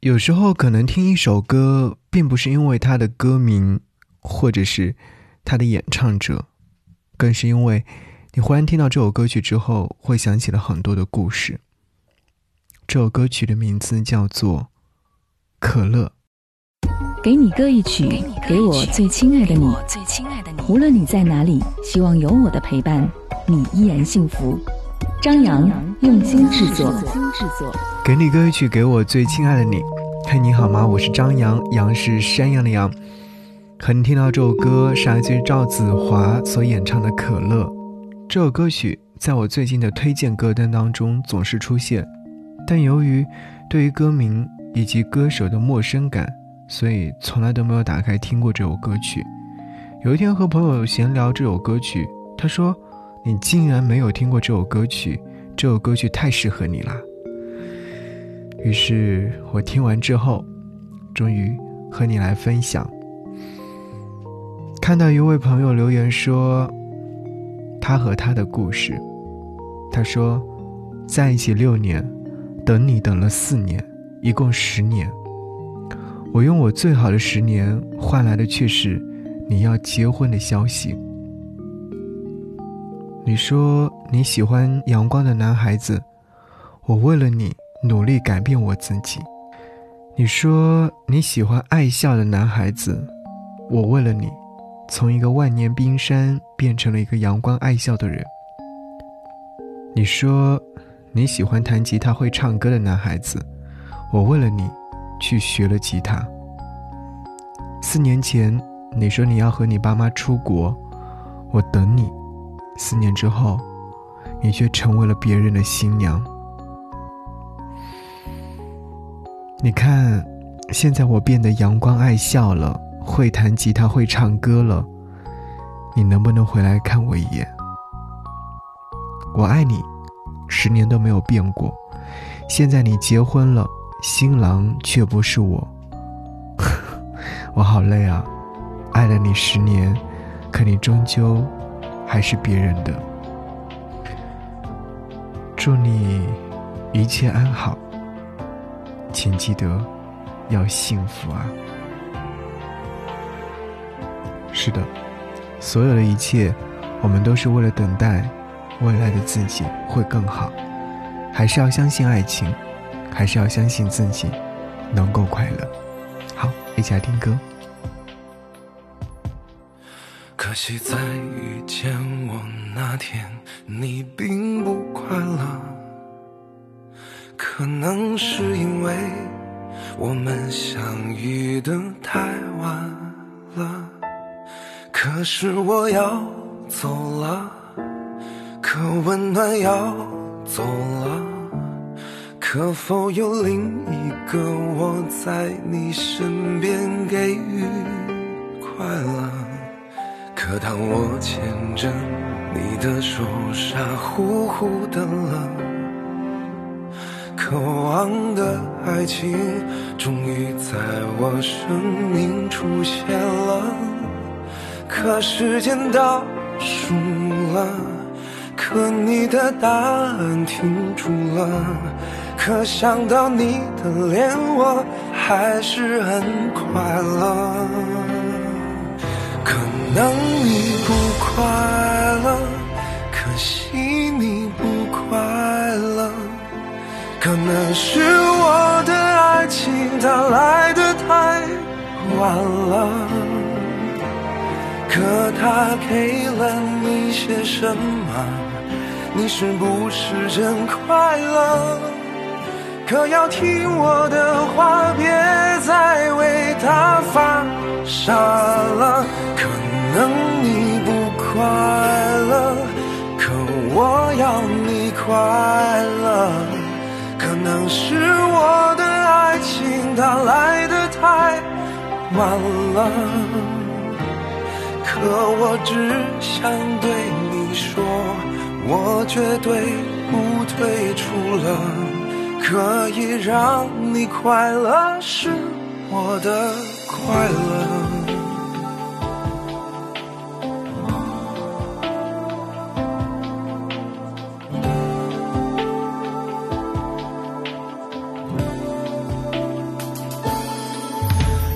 有时候可能听一首歌，并不是因为它的歌名，或者是它的演唱者，更是因为你忽然听到这首歌曲之后，会想起了很多的故事。这首歌曲的名字叫做《可乐》。给你歌一曲，给我最亲爱的你。无论你在哪里，希望有我的陪伴，你依然幸福。张扬用心制作。给你歌曲，给我最亲爱的你。嘿，你好吗？我是张扬，杨是山羊的羊。和你听到这首歌是来自于赵子华所演唱的《可乐》。这首歌曲在我最近的推荐歌单当中总是出现，但由于对于歌名以及歌手的陌生感，所以从来都没有打开听过这首歌曲。有一天和朋友闲聊这首歌曲，他说。你竟然没有听过这首歌曲，这首歌曲太适合你了。于是我听完之后，终于和你来分享。看到一位朋友留言说，他和他的故事。他说，在一起六年，等你等了四年，一共十年。我用我最好的十年换来的却是你要结婚的消息。你说你喜欢阳光的男孩子，我为了你努力改变我自己。你说你喜欢爱笑的男孩子，我为了你，从一个万年冰山变成了一个阳光爱笑的人。你说你喜欢弹吉他会唱歌的男孩子，我为了你，去学了吉他。四年前你说你要和你爸妈出国，我等你。四年之后，你却成为了别人的新娘。你看，现在我变得阳光爱笑了，会弹吉他，会唱歌了。你能不能回来看我一眼？我爱你，十年都没有变过。现在你结婚了，新郎却不是我。我好累啊！爱了你十年，可你终究……还是别人的。祝你一切安好，请记得要幸福啊！是的，所有的一切，我们都是为了等待未来的自己会更好。还是要相信爱情，还是要相信自己能够快乐。好，一起来听歌。可惜在遇见我那天，你并不快乐。可能是因为我们相遇的太晚了。可是我要走了，可温暖要走了。可否有另一个我在你身边给予快乐？可当我牵着你的手，傻乎乎的了，渴望的爱情终于在我生命出现了。可时间倒数了，可你的答案停住了，可想到你的脸，我还是很快乐。可能你不快乐，可惜你不。可能是我的爱情它来的太晚了，可它给了你些什么？你是不是真快乐？可要听我的话，别再为他发傻了。可。能你不快乐，可我要你快乐。它来的太晚了，可我只想对你说，我绝对不退出了。可以让你快乐是我的快乐。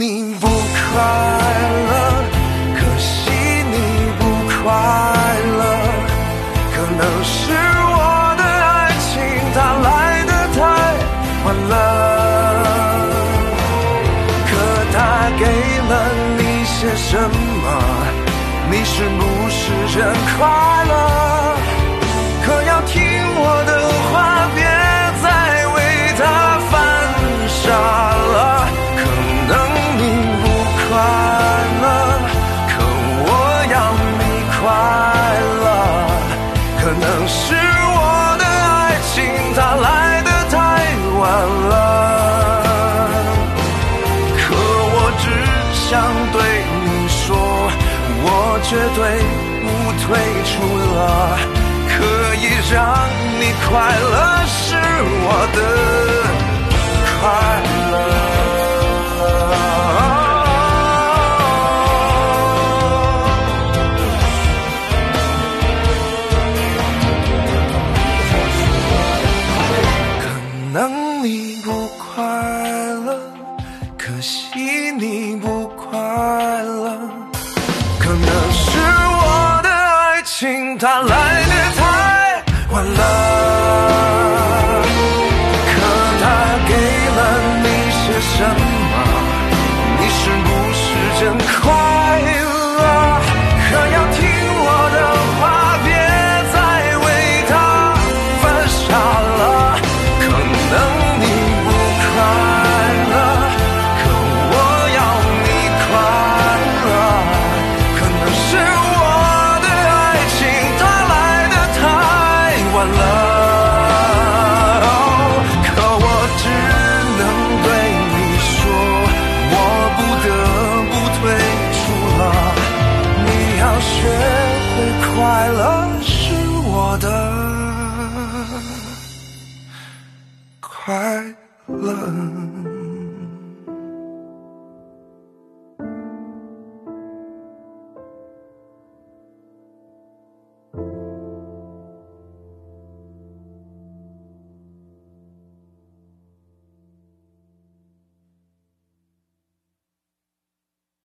你不快乐，可惜你不快乐，可能是我的爱情它来的太晚了。可他给了你些什么？你是不是真快乐？可要听我的话，绝对不退出了。可以让你快乐是我的快乐。